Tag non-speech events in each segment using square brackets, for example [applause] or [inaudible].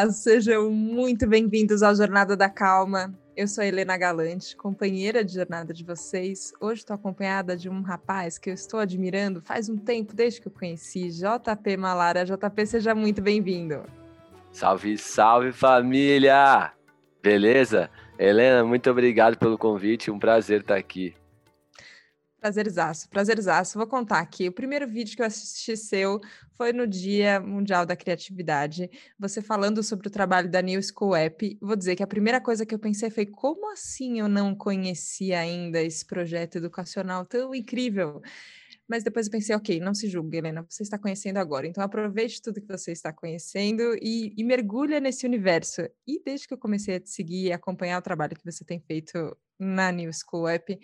Olá, sejam muito bem-vindos ao Jornada da Calma. Eu sou Helena Galante, companheira de jornada de vocês. Hoje estou acompanhada de um rapaz que eu estou admirando faz um tempo, desde que eu conheci, JP Malara. JP, seja muito bem-vindo. Salve, salve família! Beleza? Helena, muito obrigado pelo convite, um prazer estar aqui. Prazerzaço, prazerzaço. Vou contar aqui. O primeiro vídeo que eu assisti seu foi no Dia Mundial da Criatividade. Você falando sobre o trabalho da New School App. Vou dizer que a primeira coisa que eu pensei foi como assim eu não conhecia ainda esse projeto educacional tão incrível? Mas depois eu pensei, ok, não se julgue, Helena, você está conhecendo agora. Então aproveite tudo que você está conhecendo e, e mergulha nesse universo. E desde que eu comecei a te seguir e acompanhar o trabalho que você tem feito na New School App,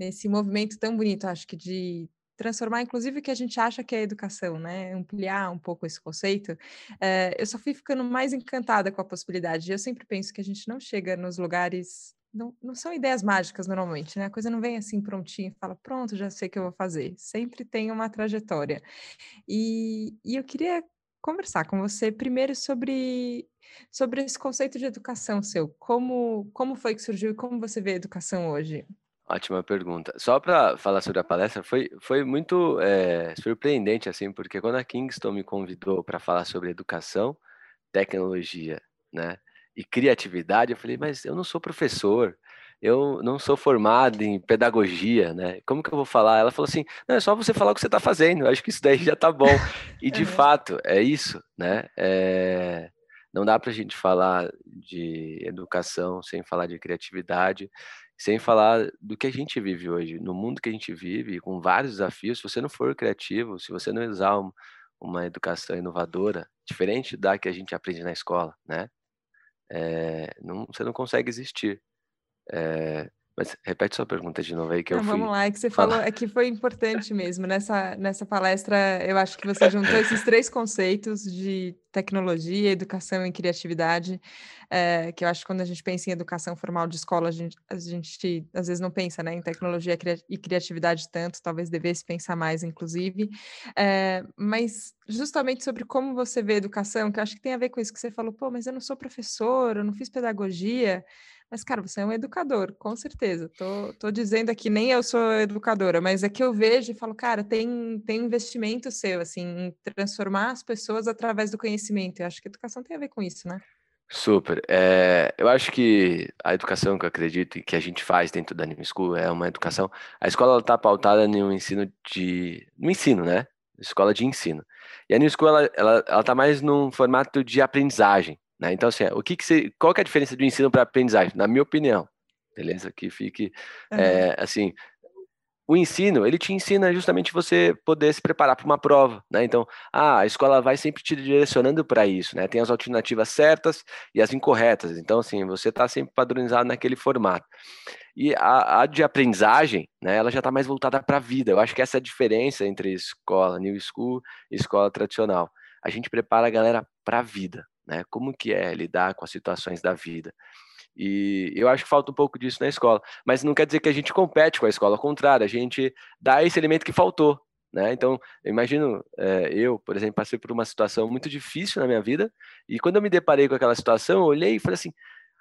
nesse movimento tão bonito, acho que de transformar, inclusive, o que a gente acha que é educação, né? Ampliar um pouco esse conceito. É, eu só fui ficando mais encantada com a possibilidade. Eu sempre penso que a gente não chega nos lugares. Não, não são ideias mágicas normalmente, né? A coisa não vem assim prontinha e fala, pronto, já sei o que eu vou fazer. Sempre tem uma trajetória. E, e eu queria conversar com você primeiro sobre, sobre esse conceito de educação seu. Como, como foi que surgiu e como você vê a educação hoje? Ótima pergunta. Só para falar sobre a palestra, foi, foi muito é, surpreendente, assim, porque quando a Kingston me convidou para falar sobre educação, tecnologia, né, e criatividade, eu falei, mas eu não sou professor, eu não sou formado em pedagogia, né? Como que eu vou falar? Ela falou assim, não, é só você falar o que você está fazendo, eu acho que isso daí já está bom. E de [laughs] fato, é isso, né? É... Não dá para a gente falar de educação sem falar de criatividade sem falar do que a gente vive hoje, no mundo que a gente vive, com vários desafios. Se você não for criativo, se você não usar uma educação inovadora, diferente da que a gente aprende na escola, né? É, não, você não consegue existir. É, mas repete sua pergunta de novo aí que não, eu fui. Vamos lá, é que você falou, é que foi [laughs] importante mesmo. Nessa, nessa palestra, eu acho que você juntou esses três conceitos de tecnologia, educação e criatividade, é, que eu acho que quando a gente pensa em educação formal de escola, a gente, a gente às vezes não pensa né, em tecnologia e criatividade tanto, talvez devesse pensar mais, inclusive. É, mas justamente sobre como você vê educação, que eu acho que tem a ver com isso que você falou, pô, mas eu não sou professor, eu não fiz pedagogia. Mas, cara, você é um educador, com certeza. Tô, tô dizendo aqui, nem eu sou educadora, mas é que eu vejo e falo, cara, tem, tem investimento seu, assim, em transformar as pessoas através do conhecimento. Eu acho que educação tem a ver com isso, né? Super. É, eu acho que a educação que eu acredito e que a gente faz dentro da New School é uma educação. A escola está pautada no ensino de. no ensino, né? Escola de ensino. E a New School ela, ela, ela tá mais num formato de aprendizagem. Né? Então, assim, o que, que você, qual que é a diferença do ensino para aprendizagem? Na minha opinião, beleza? Que fique, uhum. é, assim, o ensino, ele te ensina justamente você poder se preparar para uma prova, né? Então, ah, a escola vai sempre te direcionando para isso, né? Tem as alternativas certas e as incorretas. Então, assim, você está sempre padronizado naquele formato. E a, a de aprendizagem, né, ela já está mais voltada para a vida. Eu acho que essa é a diferença entre escola new school e escola tradicional. A gente prepara a galera para a vida, né? Como que é lidar com as situações da vida? E eu acho que falta um pouco disso na escola. Mas não quer dizer que a gente compete com a escola, ao contrário, a gente dá esse elemento que faltou. Né? Então, eu imagino, é, eu, por exemplo, passei por uma situação muito difícil na minha vida, e quando eu me deparei com aquela situação, eu olhei e falei assim: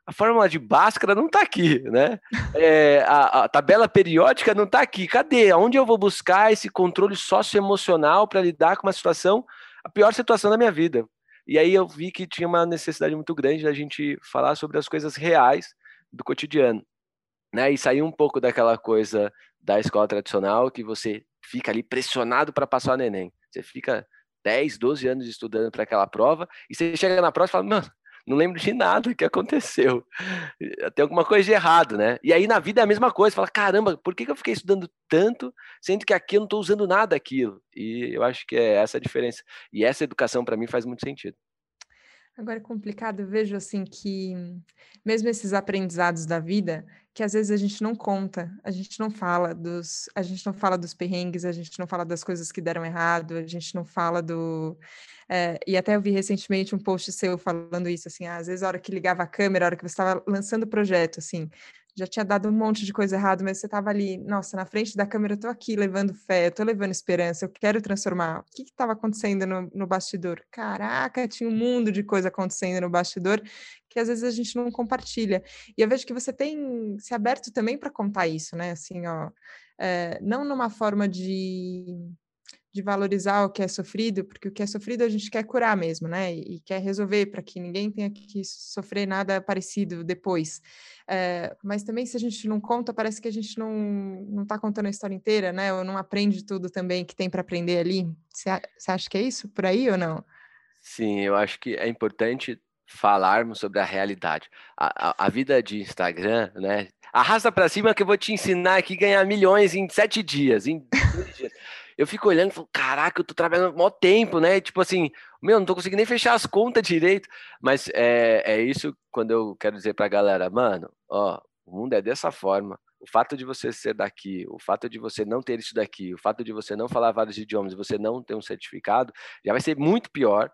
a fórmula de Bhaskara não está aqui, né? É, a, a, tabela periódica não está aqui. Cadê? Onde eu vou buscar esse controle socioemocional para lidar com uma situação, a pior situação da minha vida? E aí eu vi que tinha uma necessidade muito grande da gente falar sobre as coisas reais do cotidiano, né? E sair um pouco daquela coisa da escola tradicional que você fica ali pressionado para passar o neném. Você fica 10, 12 anos estudando para aquela prova e você chega na prova e fala, mano, não lembro de nada que aconteceu. Tem alguma coisa de errado, né? E aí na vida é a mesma coisa. Fala, caramba, por que eu fiquei estudando tanto, sendo que aqui eu não estou usando nada daquilo? E eu acho que é essa a diferença. E essa educação para mim faz muito sentido. Agora é complicado, eu vejo assim que mesmo esses aprendizados da vida, que às vezes a gente não conta, a gente não fala dos, a gente não fala dos perrengues, a gente não fala das coisas que deram errado, a gente não fala do é, e até eu vi recentemente um post seu falando isso, assim, ah, às vezes a hora que ligava a câmera, a hora que você estava lançando o projeto, assim, já tinha dado um monte de coisa errada, mas você estava ali, nossa, na frente da câmera, eu tô aqui levando fé, eu tô levando esperança, eu quero transformar. O que estava acontecendo no, no bastidor? Caraca, tinha um mundo de coisa acontecendo no bastidor que às vezes a gente não compartilha. E eu vejo que você tem se aberto também para contar isso, né? Assim, ó, é, não numa forma de de valorizar o que é sofrido, porque o que é sofrido a gente quer curar mesmo, né? E, e quer resolver para que ninguém tenha que sofrer nada parecido depois. É, mas também, se a gente não conta, parece que a gente não não está contando a história inteira, né? Ou não aprende tudo também que tem para aprender ali. Você acha que é isso por aí ou não? Sim, eu acho que é importante falarmos sobre a realidade. A, a, a vida de Instagram, né? Arrasta para cima que eu vou te ensinar aqui ganhar milhões em sete dias, em dias eu fico olhando e falo, caraca, eu tô trabalhando maior tempo, né? Tipo assim, meu, não tô conseguindo nem fechar as contas direito. Mas é, é isso quando eu quero dizer pra galera, mano, ó, o mundo é dessa forma. O fato de você ser daqui, o fato de você não ter isso daqui, o fato de você não falar vários idiomas você não ter um certificado, já vai ser muito pior.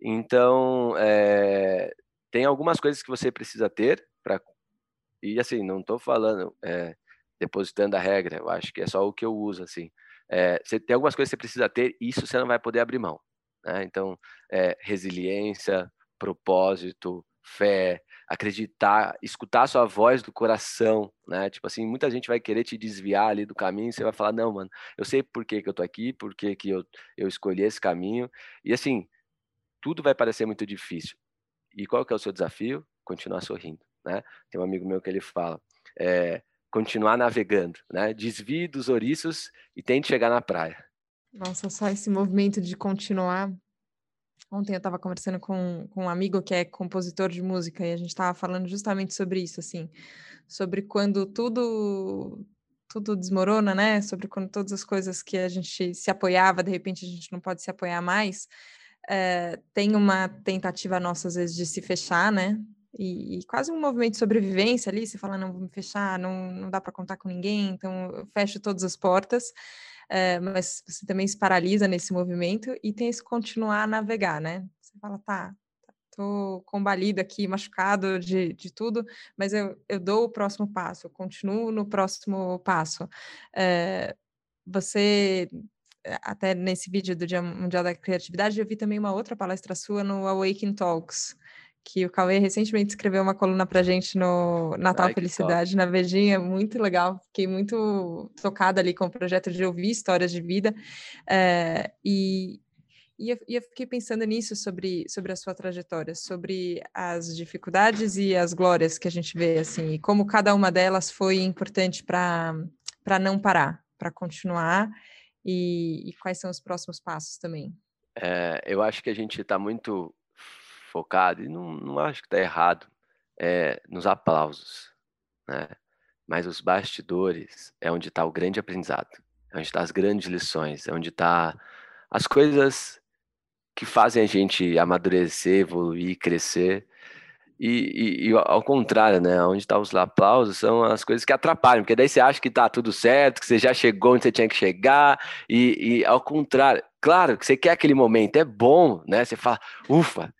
Então, é, tem algumas coisas que você precisa ter para. E assim, não estou falando é, depositando a regra, eu acho que é só o que eu uso, assim. É, você tem algumas coisas que você precisa ter, e isso você não vai poder abrir mão. Né? Então, é, resiliência, propósito, fé, acreditar, escutar a sua voz do coração, né? Tipo assim, muita gente vai querer te desviar ali do caminho, você vai falar, não, mano, eu sei por que, que eu tô aqui, por que, que eu, eu escolhi esse caminho, e assim, tudo vai parecer muito difícil. E qual que é o seu desafio? Continuar sorrindo, né? Tem um amigo meu que ele fala, é, continuar navegando, né? Desvie dos ouriços e tente chegar na praia. Nossa, só esse movimento de continuar. Ontem eu estava conversando com, com um amigo que é compositor de música e a gente estava falando justamente sobre isso, assim, sobre quando tudo tudo desmorona, né? Sobre quando todas as coisas que a gente se apoiava, de repente a gente não pode se apoiar mais. É, tem uma tentativa nossa, às vezes, de se fechar, né? E, e, quase um movimento de sobrevivência ali, você fala, não, vou me fechar, não, não dá para contar com ninguém, então eu fecho todas as portas, é, mas você também se paralisa nesse movimento e tem esse continuar a navegar, né? Você fala, tá, tô combalido aqui, machucado de, de tudo, mas eu, eu dou o próximo passo, eu continuo no próximo passo. É, você até nesse vídeo do Dia Mundial da Criatividade, eu vi também uma outra palestra sua no Awaken Talks, que o Cauê recentemente escreveu uma coluna pra gente no Natal Ai, Felicidade, na Vejinha, muito legal, fiquei muito tocada ali com o projeto de ouvir histórias de vida, é, e, e eu, e eu, fiquei pensando nisso sobre, sobre a sua trajetória, sobre as dificuldades e as glórias que a gente vê, assim, e como cada uma delas foi importante para não parar, para continuar, e, e, quais são os próximos passos também. É, eu acho que a gente está muito focado, e não, não acho que está errado, é, nos aplausos, né? Mas os bastidores é onde está o grande aprendizado, é onde está as grandes lições, é onde está as coisas que fazem a gente amadurecer, evoluir, crescer. E, e, e, ao contrário, né? Onde estão tá os aplausos são as coisas que atrapalham, porque daí você acha que tá tudo certo, que você já chegou onde você tinha que chegar, e, e ao contrário, claro que você quer aquele momento, é bom, né? Você fala, ufa,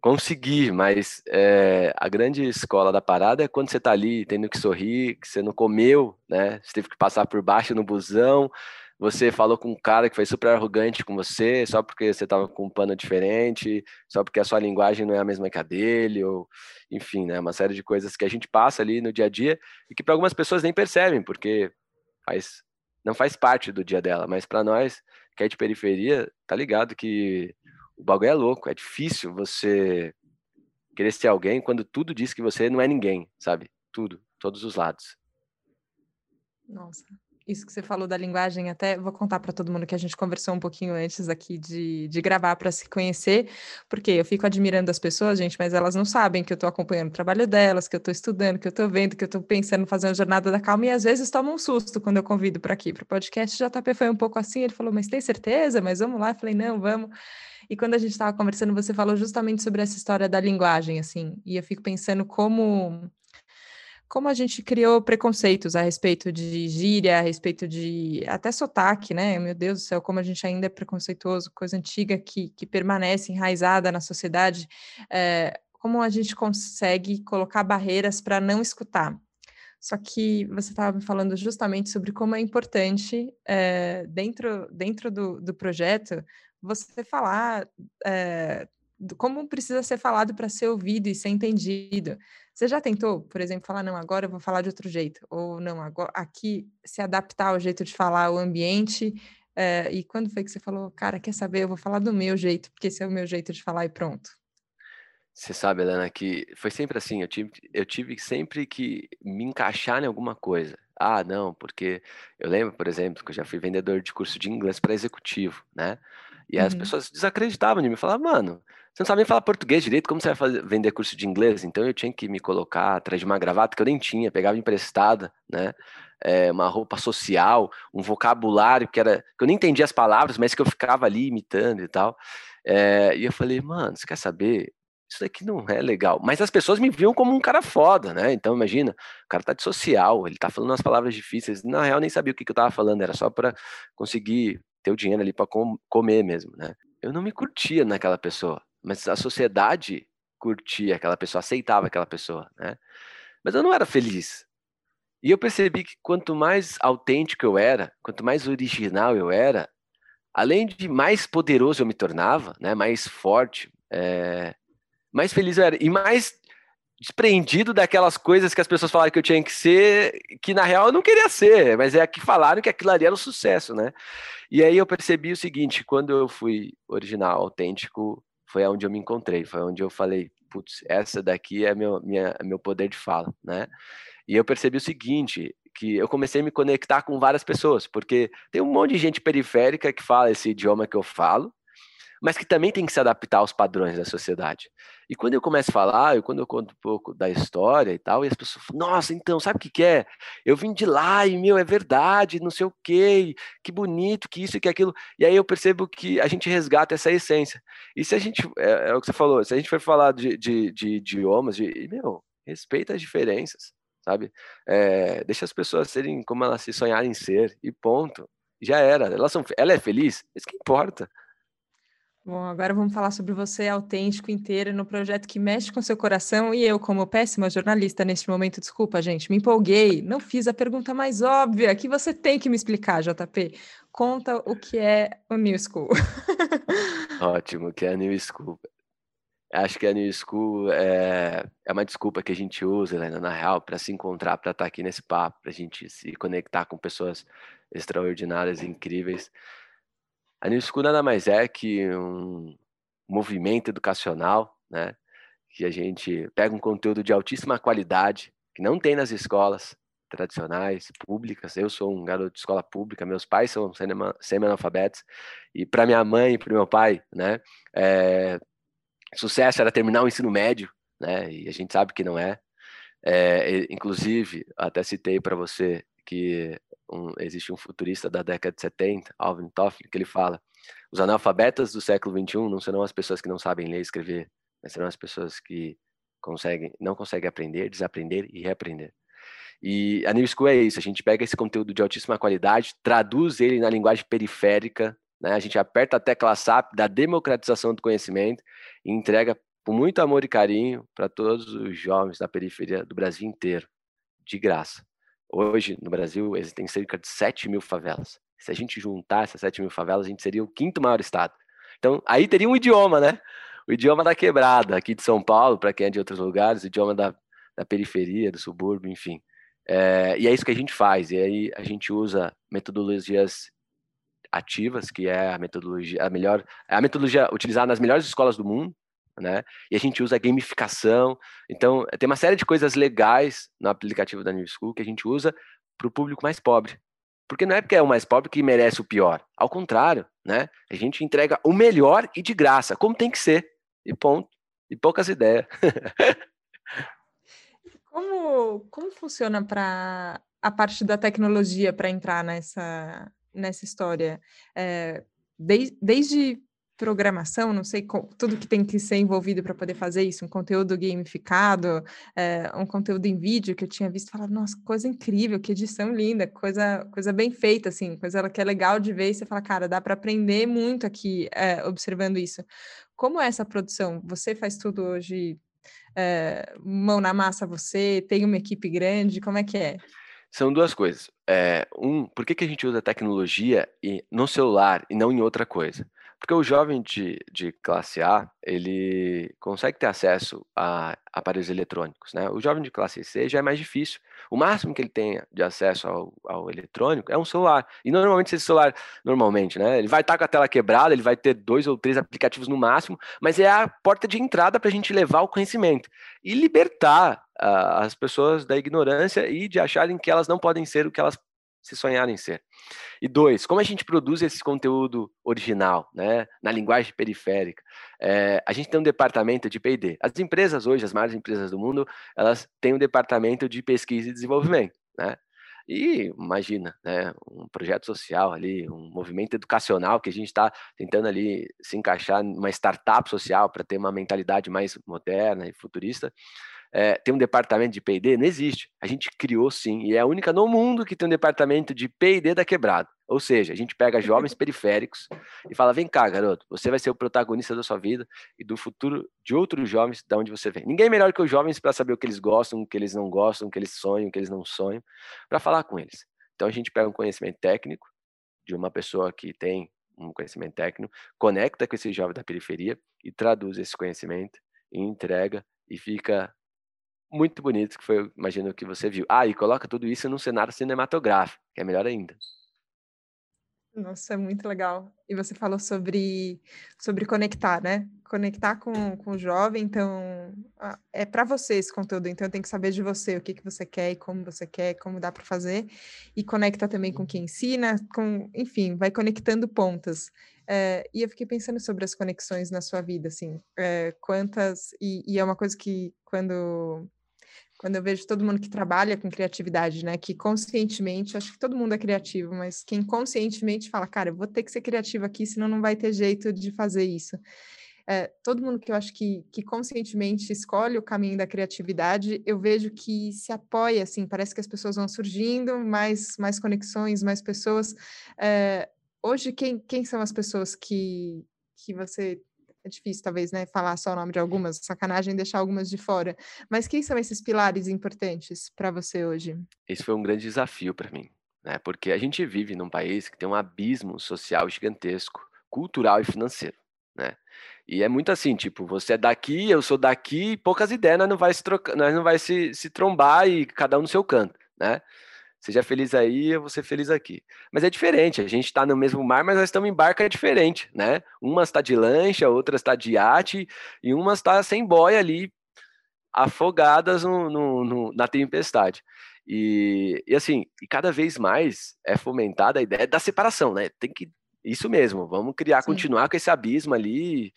conseguir, mas é, a grande escola da parada é quando você tá ali tendo que sorrir, que você não comeu, né? Você teve que passar por baixo no busão, você falou com um cara que foi super arrogante com você, só porque você tava com um pano diferente, só porque a sua linguagem não é a mesma que a dele, ou enfim, né? Uma série de coisas que a gente passa ali no dia a dia e que para algumas pessoas nem percebem, porque faz não faz parte do dia dela, mas para nós que é de periferia, tá ligado que o bagulho é louco, é difícil você querer ser alguém quando tudo diz que você não é ninguém, sabe? Tudo, todos os lados. Nossa, isso que você falou da linguagem, até vou contar para todo mundo que a gente conversou um pouquinho antes aqui de, de gravar para se conhecer, porque eu fico admirando as pessoas, gente, mas elas não sabem que eu estou acompanhando o trabalho delas, que eu estou estudando, que eu estou vendo, que eu estou pensando em fazer uma jornada da calma, e às vezes toma um susto quando eu convido para aqui, para o podcast. O JP foi um pouco assim, ele falou, mas tem certeza? Mas vamos lá? Eu falei, não, vamos. E quando a gente estava conversando, você falou justamente sobre essa história da linguagem, assim, e eu fico pensando como como a gente criou preconceitos a respeito de gíria, a respeito de até sotaque, né? Meu Deus do céu, como a gente ainda é preconceituoso, coisa antiga que, que permanece enraizada na sociedade. É, como a gente consegue colocar barreiras para não escutar? Só que você estava me falando justamente sobre como é importante, é, dentro, dentro do, do projeto, você falar é, como precisa ser falado para ser ouvido e ser entendido. Você já tentou, por exemplo, falar, não, agora eu vou falar de outro jeito, ou não, agora aqui se adaptar ao jeito de falar, o ambiente, é, e quando foi que você falou, cara, quer saber, eu vou falar do meu jeito, porque esse é o meu jeito de falar e pronto? Você sabe, Helena, que foi sempre assim, eu tive, eu tive sempre que me encaixar em alguma coisa. Ah, não, porque eu lembro, por exemplo, que eu já fui vendedor de curso de inglês para executivo, né? E as Uhum. pessoas desacreditavam de mim, falavam, mano, você não sabe nem falar português direito, como você vai fazer, vender curso de inglês? Então eu tinha que me colocar atrás de uma gravata que eu nem tinha, pegava emprestada, né? É, uma roupa social, um vocabulário que era que eu nem entendia as palavras, mas que eu ficava ali imitando e tal. É, e eu falei, mano, você quer saber? Isso daqui não é legal. Mas as pessoas me viam como um cara foda, né? Então imagina, o cara tá de social, ele tá falando umas palavras difíceis. Na real, nem sabia o que, que eu tava falando, era só para conseguir ter o dinheiro ali para com, comer mesmo, né? Eu não me curtia naquela pessoa, mas a sociedade curtia aquela pessoa, aceitava aquela pessoa, né? Mas eu não era feliz. E eu percebi que quanto mais autêntico eu era, quanto mais original eu era, além de mais poderoso eu me tornava, né? Mais forte, é, mais feliz eu era e mais desprendido daquelas coisas que as pessoas falaram que eu tinha que ser, que na real eu não queria ser, mas é que falaram que aquilo ali era um sucesso, né? E aí eu percebi o seguinte, quando eu fui original, autêntico, foi onde eu me encontrei, foi onde eu falei, putz, essa daqui é meu, minha, meu poder de fala, né? E eu percebi o seguinte, que eu comecei a me conectar com várias pessoas, porque tem um monte de gente periférica que fala esse idioma que eu falo, mas que também tem que se adaptar aos padrões da sociedade. E quando eu começo a falar, eu, quando eu conto um pouco da história e tal, e as pessoas falam, nossa, então, sabe o que, que é? Eu vim de lá e, meu, é verdade, não sei o quê, que bonito, que isso e que aquilo. E aí eu percebo que a gente resgata essa essência. E se a gente, é, é o que você falou, se a gente for falar de, de, de idiomas, de, meu, respeita as diferenças, sabe? É, deixa as pessoas serem como elas se sonharem ser, e ponto. Já era. Elas são, ela é feliz? Isso que importa. Bom, agora vamos falar sobre você autêntico inteiro no projeto que mexe com seu coração e eu, como péssima jornalista neste momento, desculpa, gente, me empolguei, não fiz a pergunta mais óbvia que você tem que me explicar, JP. Conta o que é o New School. [laughs] Ótimo, que é a New School. Acho que a New School é, é uma desculpa que a gente usa, Helena, na real, para se encontrar, para estar aqui nesse papo, para a gente se conectar com pessoas extraordinárias, incríveis. A New School nada mais é que um movimento educacional, né? Que a gente pega um conteúdo de altíssima qualidade, que não tem nas escolas tradicionais, públicas. Eu sou um garoto de escola pública, meus pais são semi-analfabetos, e para minha mãe e para meu pai, né? É, sucesso era terminar o ensino médio, né? E a gente sabe que não é. é inclusive, até citei para você que um, existe um futurista da década de 70, Alvin Toffler, que ele fala: os analfabetas do século 21 não serão as pessoas que não sabem ler e escrever, mas serão as pessoas que conseguem, não conseguem aprender, desaprender e reaprender. E a New School é isso, a gente pega esse conteúdo de altíssima qualidade, traduz ele na linguagem periférica, né? a gente aperta a tecla SAP da democratização do conhecimento e entrega com muito amor e carinho para todos os jovens da periferia do Brasil inteiro, de graça. Hoje, no Brasil, existem cerca de 7 mil favelas. Se a gente juntar essas 7 mil favelas, a gente seria o quinto maior estado. Então, aí teria um idioma, né? O idioma da quebrada, aqui de São Paulo, para quem é de outros lugares, o idioma da, da periferia, do subúrbio, enfim. É, e é isso que a gente faz. E aí a gente usa metodologias ativas, que é a metodologia, a melhor, a metodologia utilizada nas melhores escolas do mundo, né? E a gente usa gamificação. Então, tem uma série de coisas legais no aplicativo da New School que a gente usa para o público mais pobre. Porque não é porque é o mais pobre que merece o pior. Ao contrário, né? A gente entrega o melhor e de graça, como tem que ser. E ponto. E poucas ideias. [laughs] como, como funciona para a parte da tecnologia para entrar nessa, nessa história? É, desde programação, não sei, tudo que tem que ser envolvido para poder fazer isso, um conteúdo gamificado, é, um conteúdo em vídeo que eu tinha visto, falar, nossa, coisa incrível, que edição linda, coisa, coisa bem feita, assim, coisa que é legal de ver e você fala, cara, dá para aprender muito aqui é, observando isso. Como é essa produção? Você faz tudo hoje é, mão na massa você? Tem uma equipe grande? Como é que é? São duas coisas. É, um, por que, que a gente usa tecnologia no celular e não em outra coisa? Porque o jovem de, de classe A, ele consegue ter acesso a aparelhos eletrônicos, né? O jovem de classe C já é mais difícil. O máximo que ele tem de acesso ao, ao eletrônico é um celular. E normalmente esse celular, normalmente, né? Ele vai estar com a tela quebrada, ele vai ter dois ou três aplicativos no máximo, mas é a porta de entrada para a gente levar o conhecimento e libertar uh, as pessoas da ignorância e de acharem que elas não podem ser o que elas se sonharem ser. E dois, como a gente produz esse conteúdo original, né, na linguagem periférica? É, a gente tem um departamento de P&D. As empresas hoje, as maiores empresas do mundo, elas têm um departamento de pesquisa e desenvolvimento, né? E imagina, né, um projeto social ali, um movimento educacional que a gente está tentando ali se encaixar numa startup social para ter uma mentalidade mais moderna e futurista é, tem um departamento de P&D? Não existe. A gente criou sim, e é a única no mundo que tem um departamento de P&D da quebrada. Ou seja, a gente pega jovens periféricos e fala: vem cá, garoto, você vai ser o protagonista da sua vida e do futuro de outros jovens de onde você vem. Ninguém melhor que os jovens para saber o que eles gostam, o que eles não gostam, o que eles sonham, o que eles não sonham, para falar com eles. Então a gente pega um conhecimento técnico de uma pessoa que tem um conhecimento técnico, conecta com esse jovem da periferia e traduz esse conhecimento e entrega e fica muito bonito, que foi, imagino, que você viu. Ah, e coloca tudo isso num cenário cinematográfico, que é melhor ainda. Nossa, é muito legal. E você falou sobre, sobre conectar, né? Conectar com, com o jovem, então é para você esse conteúdo, então tem que saber de você, o que, que você quer e como você quer, como dá para fazer. E conecta também com quem ensina, com, enfim, vai conectando pontas. É, e eu fiquei pensando sobre as conexões na sua vida, assim, é, quantas, e, e é uma coisa que quando quando eu vejo todo mundo que trabalha com criatividade, né? Que conscientemente, acho que todo mundo é criativo, mas quem conscientemente fala, cara, eu vou ter que ser criativo aqui, senão não vai ter jeito de fazer isso. É, todo mundo que eu acho que, que conscientemente escolhe o caminho da criatividade, eu vejo que se apoia, assim, parece que as pessoas vão surgindo, mais, mais conexões, mais pessoas. É, hoje, quem, quem são as pessoas que, que você é difícil talvez, né, falar só o nome de algumas, sacanagem deixar algumas de fora. Mas quem são esses pilares importantes para você hoje? Esse foi um grande desafio para mim, né? Porque a gente vive num país que tem um abismo social gigantesco, cultural e financeiro, né? E é muito assim, tipo, você é daqui, eu sou daqui, poucas ideias, nós não vai se trocar, nós não vai se, se trombar e cada um no seu canto, né? Seja feliz aí, eu vou ser feliz aqui. Mas é diferente, a gente está no mesmo mar, mas nós estamos em barca diferente, né? Uma está de lancha, outra está de iate, e uma está sem boia ali, afogadas no, no, no, na tempestade. E, e assim, e cada vez mais é fomentada a ideia da separação, né? Tem que. Isso mesmo, vamos criar, Sim. continuar com esse abismo ali.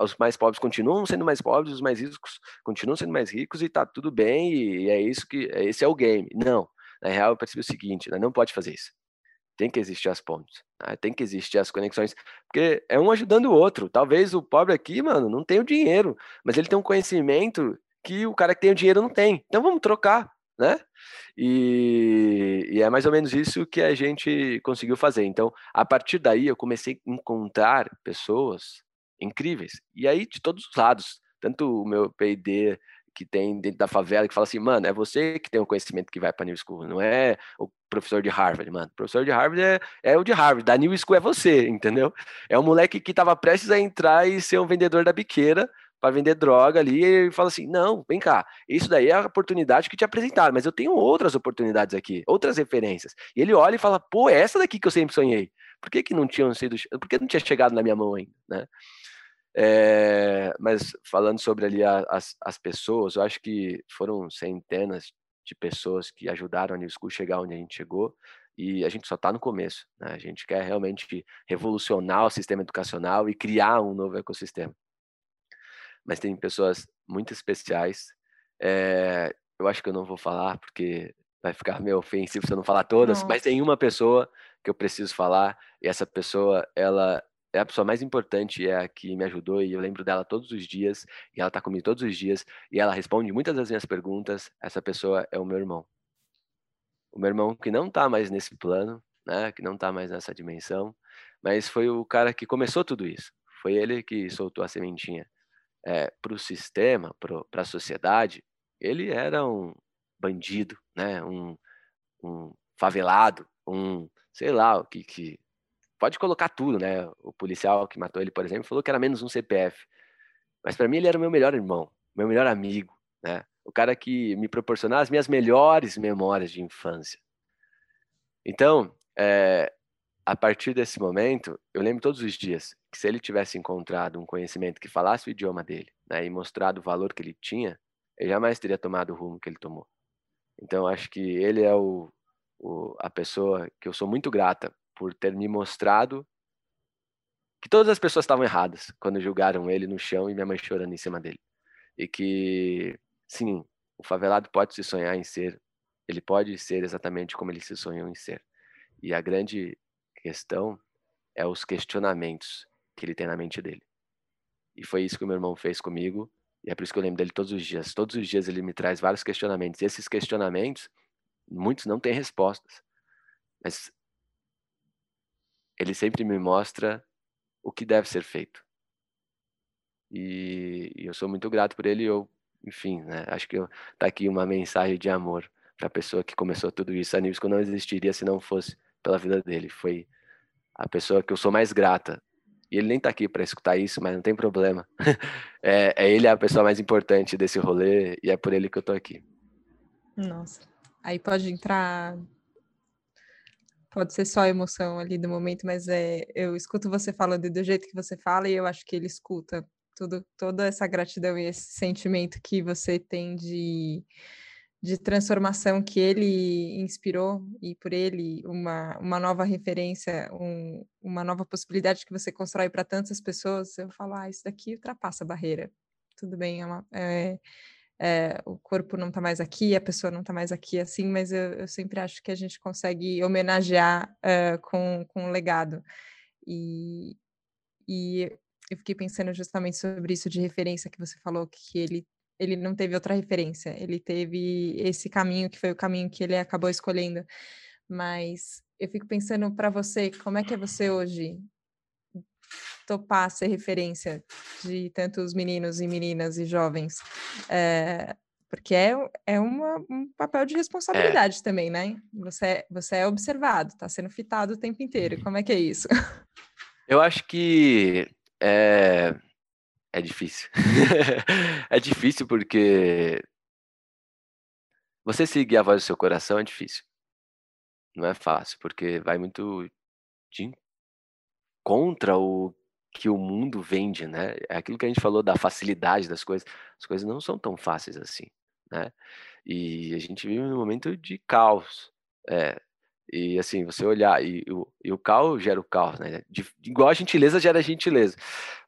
Os mais pobres continuam sendo mais pobres, os mais ricos continuam sendo mais ricos e tá tudo bem, e é isso que. Esse é o game. Não na real, eu percebi o seguinte, né? não pode fazer isso. Tem que existir as pontes, né? tem que existir as conexões, porque é um ajudando o outro. Talvez o pobre aqui, mano, não tenha o dinheiro, mas ele tem um conhecimento que o cara que tem o dinheiro não tem. Então vamos trocar, né? E, e, é mais ou menos isso que a gente conseguiu fazer. Então, a partir daí, eu comecei a encontrar pessoas incríveis. E aí, de todos os lados, tanto o meu P&D que tem dentro da favela que fala assim, mano, é você que tem o conhecimento que vai para New School, não é o professor de Harvard, mano. O professor de Harvard é, é o de Harvard, da New School é você, [laughs] entendeu? É o moleque que tava prestes a entrar e ser um vendedor da biqueira para vender droga ali e fala assim: não, vem cá, isso daí é a oportunidade que te apresentaram, mas eu tenho outras oportunidades aqui, outras referências. E ele olha e fala: pô, é essa daqui que eu sempre sonhei. Por que, que não tinham sido, por que não tinha chegado na minha mão ainda, né? É, mas falando sobre ali as, as pessoas, eu acho que foram centenas de pessoas que ajudaram a New School chegar onde a gente chegou e a gente só está no começo. Né? A gente quer realmente revolucionar o sistema educacional e criar um novo ecossistema. Mas tem pessoas muito especiais. É, eu acho que eu não vou falar porque vai ficar meio ofensivo se eu não falar todas, mas tem uma pessoa que eu preciso falar e essa pessoa ela é a pessoa mais importante, é a que me ajudou e eu lembro dela todos os dias, e ela tá comigo todos os dias, e ela responde muitas das minhas perguntas. Essa pessoa é o meu irmão. O meu irmão que não tá mais nesse plano, né, que não tá mais nessa dimensão, mas foi o cara que começou tudo isso. Foi ele que soltou a sementinha. é, para o sistema, para a sociedade, ele era um bandido, né? um, um favelado, um, sei lá, o que, que. Pode colocar tudo, né? O policial que matou ele, por exemplo, falou que era menos um CPF. Mas para mim ele era o meu melhor irmão, meu melhor amigo, né? O cara que me proporcionava as minhas melhores memórias de infância. Então, é, a partir desse momento, eu lembro todos os dias que se ele tivesse encontrado um conhecimento que falasse o idioma dele, né, e mostrado o valor que ele tinha, ele jamais teria tomado o rumo que ele tomou. Então, acho que ele é o, o, a pessoa que eu sou muito grata por ter me mostrado que todas as pessoas estavam erradas quando julgaram ele no chão e minha mãe chorando em cima dele. E que, sim, o favelado pode se sonhar em ser, ele pode ser exatamente como ele se sonhou em ser. E a grande questão é os questionamentos que ele tem na mente dele. E foi isso que o meu irmão fez comigo, e é por isso que eu lembro dele todos os dias. Todos os dias ele me traz vários questionamentos. E esses questionamentos muitos não têm respostas, mas ele sempre me mostra o que deve ser feito. E, e eu sou muito grato por ele. Eu, enfim, né, acho que está aqui uma mensagem de amor para a pessoa que começou tudo isso. A não existiria se não fosse pela vida dele. Foi a pessoa que eu sou mais grata. E ele nem está aqui para escutar isso, mas não tem problema. [laughs] é, é ele a pessoa mais importante desse rolê e é por ele que eu estou aqui. Nossa. Aí pode entrar. Pode ser só emoção ali do momento, mas é, eu escuto você falando do jeito que você fala e eu acho que ele escuta tudo, toda essa gratidão e esse sentimento que você tem de, de transformação que ele inspirou e por ele uma, uma nova referência, um, uma nova possibilidade que você constrói para tantas pessoas, eu falo, ah, isso daqui ultrapassa a barreira. Tudo bem, é, uma, é é, o corpo não está mais aqui, a pessoa não está mais aqui, assim, mas eu, eu, sempre acho que a gente consegue homenagear uh, com, com um legado. E, e eu fiquei pensando justamente sobre isso de referência que você falou, que ele, ele não teve outra referência, ele teve esse caminho que foi o caminho que ele acabou escolhendo. Mas eu fico pensando para você, como é que é você hoje? Topar ser referência de tantos meninos e meninas e jovens. É, porque é, é uma, um papel de responsabilidade é. também, né? Você, você é observado, está sendo fitado o tempo inteiro. Como é que é isso? Eu acho que é, é difícil. [laughs] é difícil porque você seguir a voz do seu coração é difícil. Não é fácil, porque vai muito de contra o que o mundo vende, né? É aquilo que a gente falou da facilidade das coisas. As coisas não são tão fáceis assim, né? E a gente vive um momento de caos. É, e assim, você olhar, e, o, e o caos gera o caos, né? De, igual a gentileza gera a gentileza.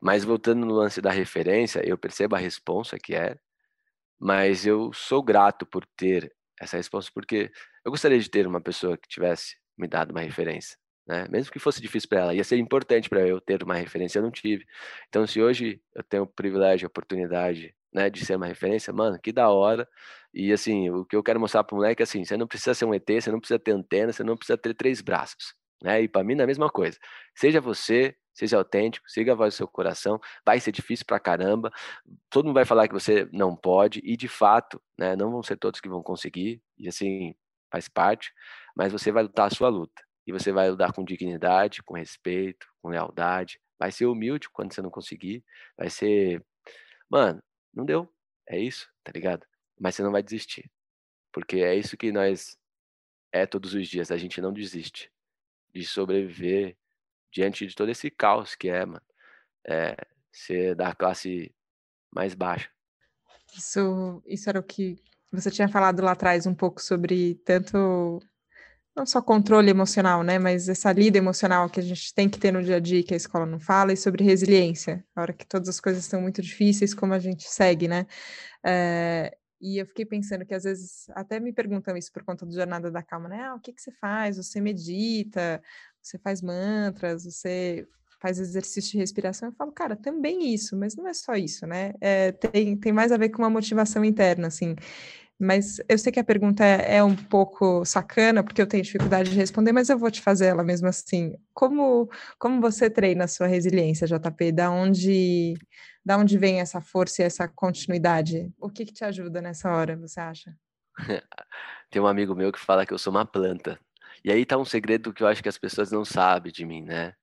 Mas voltando no lance da referência, eu percebo a responsa que é, mas eu sou grato por ter essa resposta, porque eu gostaria de ter uma pessoa que tivesse me dado uma referência, né? Mesmo que fosse difícil para ela, ia ser importante para eu ter uma referência, eu não tive. Então, se hoje eu tenho o privilégio, a oportunidade, né, de ser uma referência, mano, que da hora. E assim, o que eu quero mostrar para o moleque é assim, você não precisa ser um ET, você não precisa ter antena, você não precisa ter três braços, né? E para mim é a mesma coisa. Seja você, seja autêntico, siga a voz do seu coração. Vai ser difícil pra caramba. Todo mundo vai falar que você não pode e de fato, né, não vão ser todos que vão conseguir. E assim, faz parte, mas você vai lutar a sua luta e você vai lidar com dignidade, com respeito, com lealdade. Vai ser humilde quando você não conseguir. Vai ser, mano, não deu. É isso, tá ligado? Mas você não vai desistir. Porque é isso que nós é todos os dias. A gente não desiste de sobreviver diante de todo esse caos que é, mano. É, ser da classe mais baixa. Isso, isso era o que você tinha falado lá atrás um pouco sobre tanto não só controle emocional, né, mas essa lida emocional que a gente tem que ter no dia a dia, que a escola não fala, e sobre resiliência, a hora que todas as coisas estão muito difíceis, como a gente segue, né? É, e eu fiquei pensando que às vezes até me perguntam isso por conta do Jornada da Calma, né? Ah, o que, que você faz? Você medita, você faz mantras, você faz exercício de respiração. Eu falo, cara, também isso, mas não é só isso, né? É, tem, tem mais a ver com uma motivação interna, assim. Mas eu sei que a pergunta é, é, um pouco sacana, porque eu tenho dificuldade de responder, mas eu vou te fazer ela mesmo assim. Como, como você treina a sua resiliência, JP? Da onde, Da onde vem essa força e essa continuidade? O que, que te ajuda nessa hora, você acha? [laughs] Tem um amigo meu que fala que eu sou uma planta. E aí tá um segredo que eu acho que as pessoas não sabem de mim, né?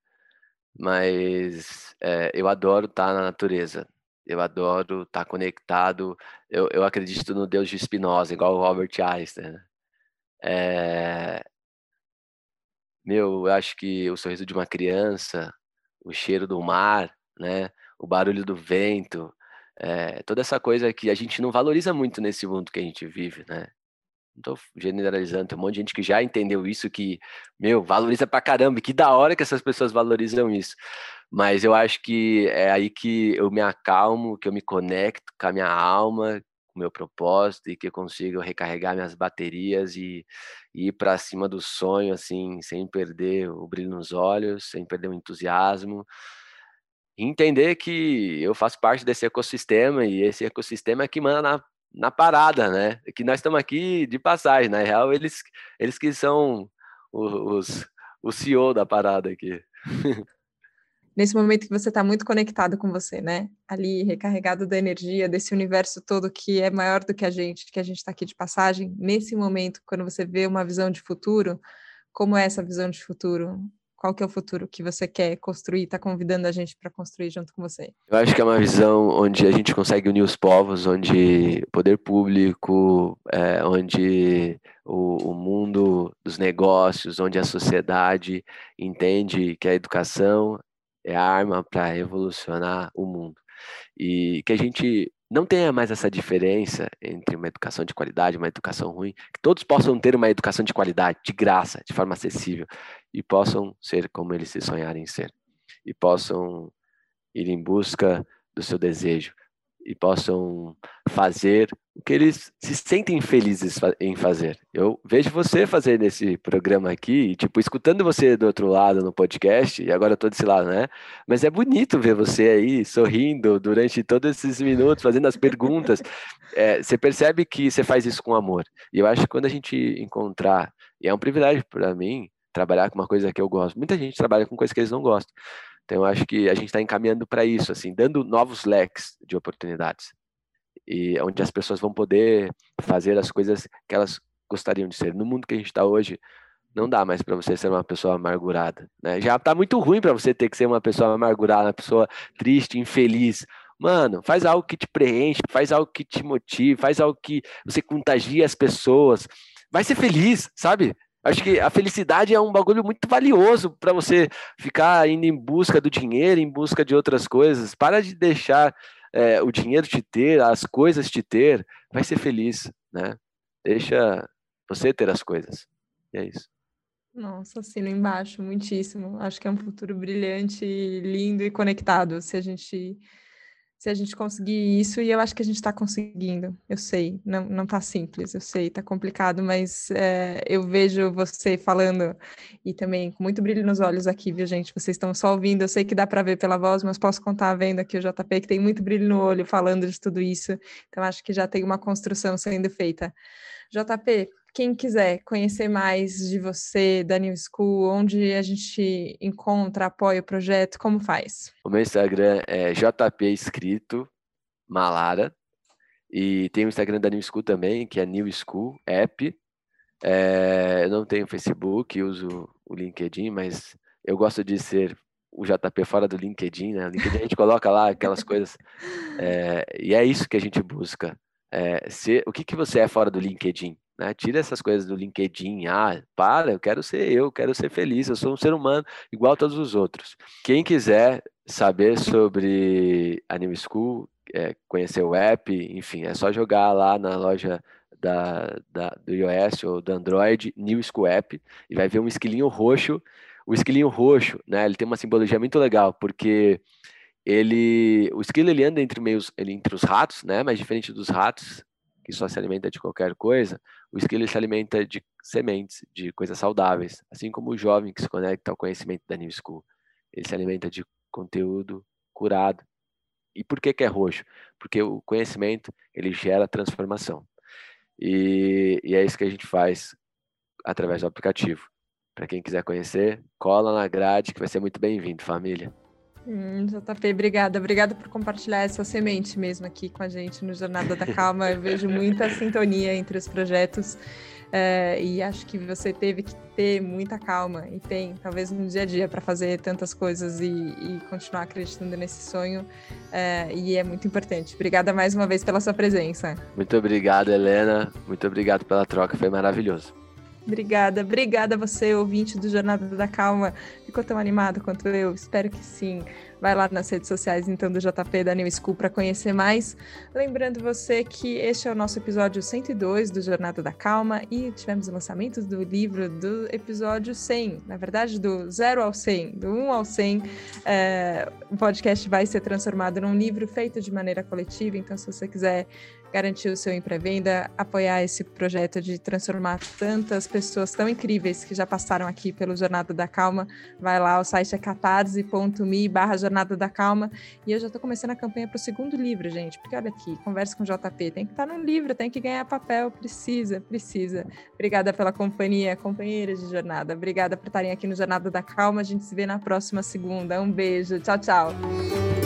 Mas é, eu adoro estar tá na natureza. Eu adoro estar tá conectado. Eu, eu acredito no Deus de Spinoza, igual o Robert Einstein. Né? É... Meu, eu acho que o sorriso de uma criança, o cheiro do mar, né? O barulho do vento, é, toda essa coisa que a gente não valoriza muito nesse mundo que a gente vive, né? Tô generalizando, tem um monte de gente que já entendeu isso, que, meu, valoriza pra caramba, que da hora que essas pessoas valorizam isso. Mas eu acho que é aí que eu me acalmo, que eu me conecto com a minha alma, com o meu propósito e que eu consigo recarregar minhas baterias e, e ir para cima do sonho, assim, sem perder o brilho nos olhos, sem perder o entusiasmo. Entender que eu faço parte desse ecossistema e esse ecossistema é que manda na na parada, né? Que nós estamos aqui de passagem, na real, eles, eles que são os, o CEO da parada aqui. Nesse momento que você está muito conectado com você, né? Ali, recarregado da energia desse universo todo que é maior do que a gente, que a gente está aqui de passagem. Nesse momento, quando você vê uma visão de futuro, como é essa visão de futuro? Qual que é o futuro que você quer construir, está convidando a gente para construir junto com você? Eu acho que é uma visão onde a gente consegue unir os povos, onde poder público, é, onde o, o mundo dos negócios, onde a sociedade entende que a educação é a arma para revolucionar o mundo. E que a gente não tenha mais essa diferença entre uma educação de qualidade e uma educação ruim, que todos possam ter uma educação de qualidade, de graça, de forma acessível, e possam ser como eles se sonharem ser, e possam ir em busca do seu desejo, e possam fazer o que eles se sentem felizes em fazer. Eu vejo você fazer nesse programa aqui, tipo, escutando você do outro lado no podcast, e agora eu tô desse lado, né? Mas é bonito ver você aí sorrindo durante todos esses minutos, fazendo as perguntas. [laughs] É, você percebe que você faz isso com amor. E eu acho que quando a gente encontrar, e é um privilégio para mim, trabalhar com uma coisa que eu gosto. Muita gente trabalha com coisas que eles não gostam. Então, eu acho que a gente está encaminhando para isso, assim, dando novos leques de oportunidades e onde as pessoas vão poder fazer as coisas que elas gostariam de ser. No mundo que a gente está hoje, não dá mais para você ser uma pessoa amargurada, né? Já está muito ruim para você ter que ser uma pessoa amargurada, uma pessoa triste, infeliz. Mano, faz algo que te preenche, faz algo que te motive, faz algo que você contagie as pessoas. Vai ser feliz, sabe? Acho que a felicidade é um bagulho muito valioso para você ficar indo em busca do dinheiro, em busca de outras coisas. Para de deixar é, o dinheiro te ter, as coisas te ter. Vai ser feliz, né? Deixa você ter as coisas. E é isso. Nossa, assino embaixo, muitíssimo. Acho que é um futuro brilhante, lindo e conectado. Se a gente se a gente conseguir isso, e eu acho que a gente está conseguindo, eu sei, não, não tá simples, eu sei, tá complicado, mas é, eu vejo você falando e também com muito brilho nos olhos aqui, viu, gente? Vocês estão só ouvindo, eu sei que dá para ver pela voz, mas posso contar vendo aqui o JP que tem muito brilho no olho falando de tudo isso, então acho que já tem uma construção sendo feita. JP, quem quiser conhecer mais de você, da New School, onde a gente encontra, apoia o projeto, como faz? O meu Instagram é JP Escrito Malara. E tem o Instagram da New School também, que é New School App. É, eu não tenho Facebook, uso o LinkedIn, mas eu gosto de ser o JP fora do LinkedIn, né? LinkedIn a gente coloca lá aquelas coisas. É, e é isso que a gente busca. É, ser, o que, que você é fora do LinkedIn? Né? Tira essas coisas do LinkedIn. Ah, para, eu quero ser eu, quero ser feliz, eu sou um ser humano igual a todos os outros. Quem quiser saber sobre a New School, é, conhecer o app, enfim, é só jogar lá na loja da, da, do iOS ou do Android, New School App, e vai ver um esquilinho roxo. O esquilinho roxo, né, ele tem uma simbologia muito legal, porque ele, o esquilo ele anda entre, meios, ele, entre os ratos, né, mas diferente dos ratos, que só se alimenta de qualquer coisa, o esquilo se alimenta de sementes, de coisas saudáveis, assim como o jovem que se conecta ao conhecimento da New School. Ele se alimenta de conteúdo curado. E por que, que é roxo? Porque o conhecimento ele gera transformação. E, e é isso que a gente faz através do aplicativo. Para quem quiser conhecer, cola na grade que vai ser muito bem-vindo, família. Hum, JP, obrigada. Obrigada por compartilhar essa semente mesmo aqui com a gente no Jornada da Calma. Eu vejo muita sintonia entre os projetos. É, e acho que você teve que ter muita calma e tem, talvez no dia a dia, para fazer tantas coisas e, e, continuar acreditando nesse sonho. É, e é muito importante. Obrigada mais uma vez pela sua presença. Muito obrigado, Helena. Muito obrigado pela troca, foi maravilhoso. Obrigada, obrigada você, ouvinte do Jornada da Calma. Ficou tão animado quanto eu? Espero que sim. Vai lá nas redes sociais então do JP da New School para conhecer mais. Lembrando você que este é o nosso episódio 102 do Jornada da Calma e tivemos o lançamento do livro do episódio 100, na verdade do 0 ao 100, do 1 ao 100. É, o podcast vai ser transformado num livro feito de maneira coletiva, então se você quiser garantir o seu em apoiar esse projeto de transformar tantas pessoas tão incríveis que já passaram aqui pelo Jornada da Calma, vai lá, o site é catarse.me barra Jornada da Calma, e eu já estou começando a campanha para o segundo livro, gente, porque olha aqui, conversa com o JP, tem que estar tá no livro, tem que ganhar papel, precisa, precisa. Obrigada pela companhia, companheiras de jornada, obrigada por estarem aqui no Jornada da Calma, a gente se vê na próxima segunda, um beijo, tchau, tchau.